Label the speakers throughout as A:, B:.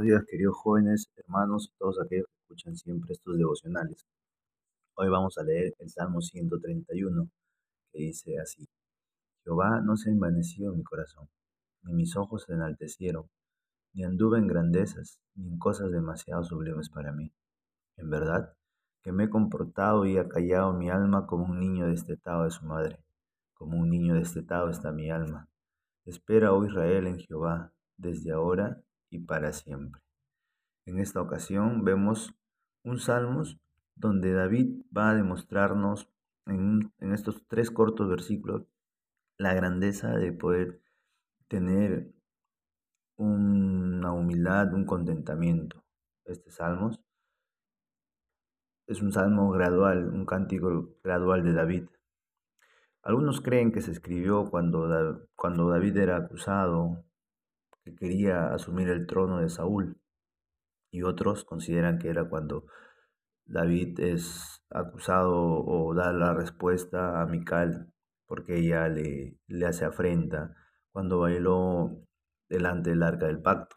A: Días, queridos jóvenes, hermanos todos aquellos que escuchan siempre estos devocionales. Hoy vamos a leer el Salmo 131, que dice así: Jehová no se envaneció en mi corazón, ni mis ojos se enaltecieron, ni anduve en grandezas, ni en cosas demasiado sublimes para mí. En verdad, que me he comportado y he callado mi alma como un niño destetado de su madre. Como un niño destetado está mi alma. Espera, oh Israel, en Jehová, desde ahora y para siempre. En esta ocasión vemos un salmos donde David va a demostrarnos en, estos tres cortos versículos la grandeza de poder tener una humildad, un contentamiento. Este salmos es un salmo gradual, un cántico gradual de David. Algunos creen que se escribió cuando, cuando David era acusado que quería asumir el trono de Saúl. Y otros consideran que era cuando David es acusado o da la respuesta a Mical porque ella le, le hace afrenta cuando bailó delante del arca del pacto.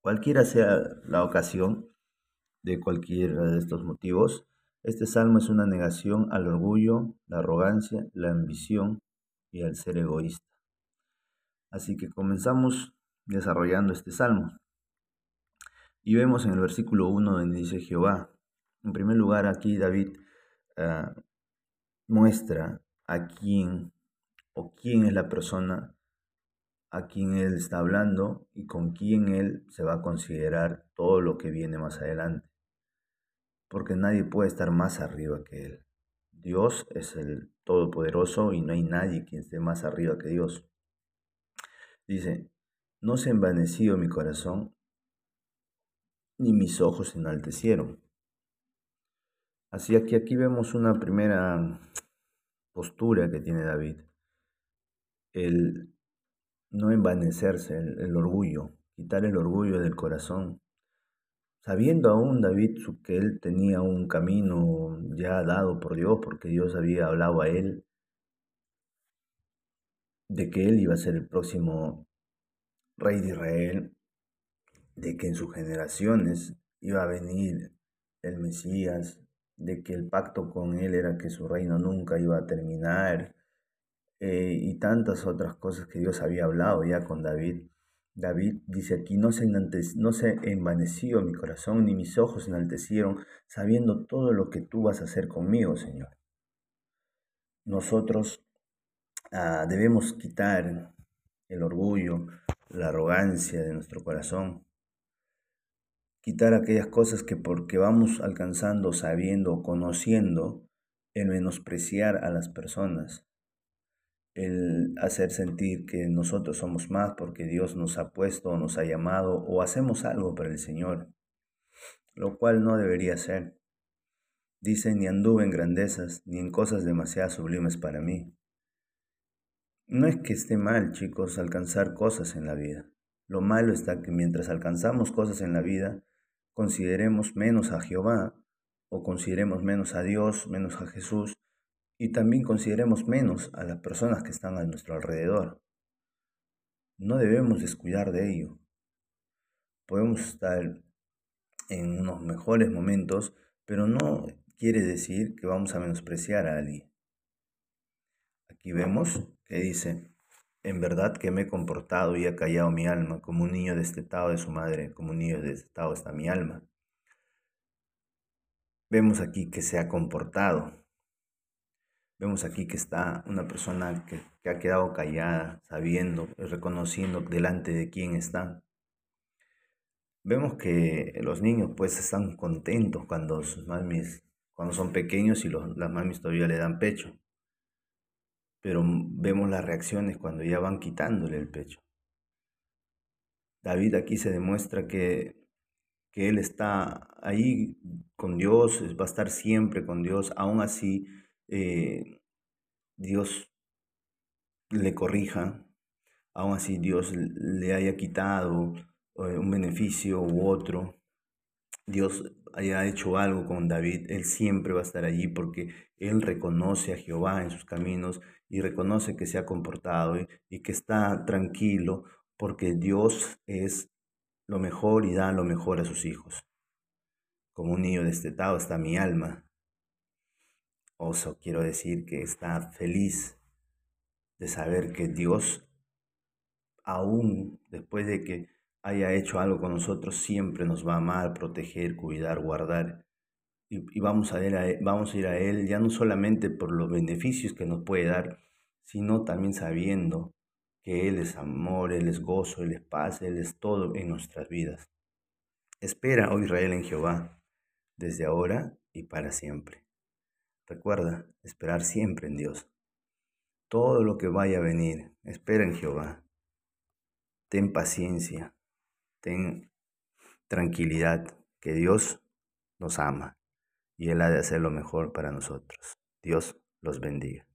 A: Cualquiera sea la ocasión de cualquiera de estos motivos, este salmo es una negación al orgullo, la arrogancia, la ambición y al ser egoísta. Así que comenzamos desarrollando este salmo. Y vemos en el versículo 1 donde dice Jehová. En primer lugar, aquí David ah, muestra a quién o quién es la persona a quien él está hablando y con quién él se va a considerar todo lo que viene más adelante. Porque nadie puede estar más arriba que él. Dios es el Todopoderoso y no hay nadie quien esté más arriba que Dios. Dice, no se envaneció mi corazón, ni mis ojos se enaltecieron. Así que aquí vemos una primera postura que tiene David. El no envanecerse, el, orgullo, quitar el orgullo del corazón. Sabiendo aún David que él tenía un camino ya dado por Dios, porque Dios había hablado a él de que él iba a ser el próximo rey de Israel, de que en sus generaciones iba a venir el Mesías, de que el pacto con él era que su reino nunca iba a terminar, eh, y tantas otras cosas que Dios había hablado ya con David. David dice aquí, no se, no se envaneció mi corazón, ni mis ojos enaltecieron, sabiendo todo lo que tú vas a hacer conmigo, Señor. Nosotros Ah, debemos quitar el orgullo, la arrogancia de nuestro corazón. Quitar aquellas cosas que porque vamos alcanzando, sabiendo, conociendo, el menospreciar a las personas, el hacer sentir que nosotros somos más porque Dios nos ha puesto nos ha llamado o hacemos algo para el Señor, lo cual no debería ser. Dice, ni anduve en grandezas, ni en cosas demasiado sublimes para mí. No es que esté mal, chicos, alcanzar cosas en la vida. Lo malo está que mientras alcanzamos cosas en la vida, consideremos menos a Jehová o consideremos menos a Dios, menos a Jesús y también consideremos menos a las personas que están a nuestro alrededor. No debemos descuidar de ello. Podemos estar en unos mejores momentos, pero no quiere decir que vamos a menospreciar a alguien. Aquí vemos que dice, en verdad que me he comportado y he callado mi alma, como un niño destetado de su madre, como un niño destetado está mi alma. Vemos aquí que se ha comportado. Vemos aquí que está una persona que, que ha quedado callada, sabiendo, reconociendo delante de quién está. Vemos que los niños pues están contentos cuando sus mamis, cuando son pequeños y los, las mamis todavía le dan pecho pero vemos las reacciones cuando ya van quitándole el pecho. David aquí se demuestra que, que él está ahí con Dios, va a estar siempre con Dios, aún así eh, Dios le corrija, aún así Dios le haya quitado eh, un beneficio u otro, Dios haya hecho algo con David, él siempre va a estar allí porque él reconoce a Jehová en sus caminos y reconoce que se ha comportado y, que está tranquilo porque Dios es lo mejor y da lo mejor a sus hijos. Como un niño destetado está mi alma. Oso, quiero decir que está feliz de saber que Dios, aún después de que haya hecho algo con nosotros, siempre nos va a amar, proteger, cuidar, guardar. Y, vamos, a ir a, vamos a ir a Él ya no solamente por los beneficios que nos puede dar, sino también sabiendo que Él es amor, Él es gozo, Él es paz, Él es todo en nuestras vidas. Espera, oh Israel, en Jehová, desde ahora y para siempre. Recuerda, esperar siempre en Dios. Todo lo que vaya a venir, espera en Jehová. Ten paciencia, ten tranquilidad, que Dios nos ama y Él ha de hacer lo mejor para nosotros. Dios los bendiga.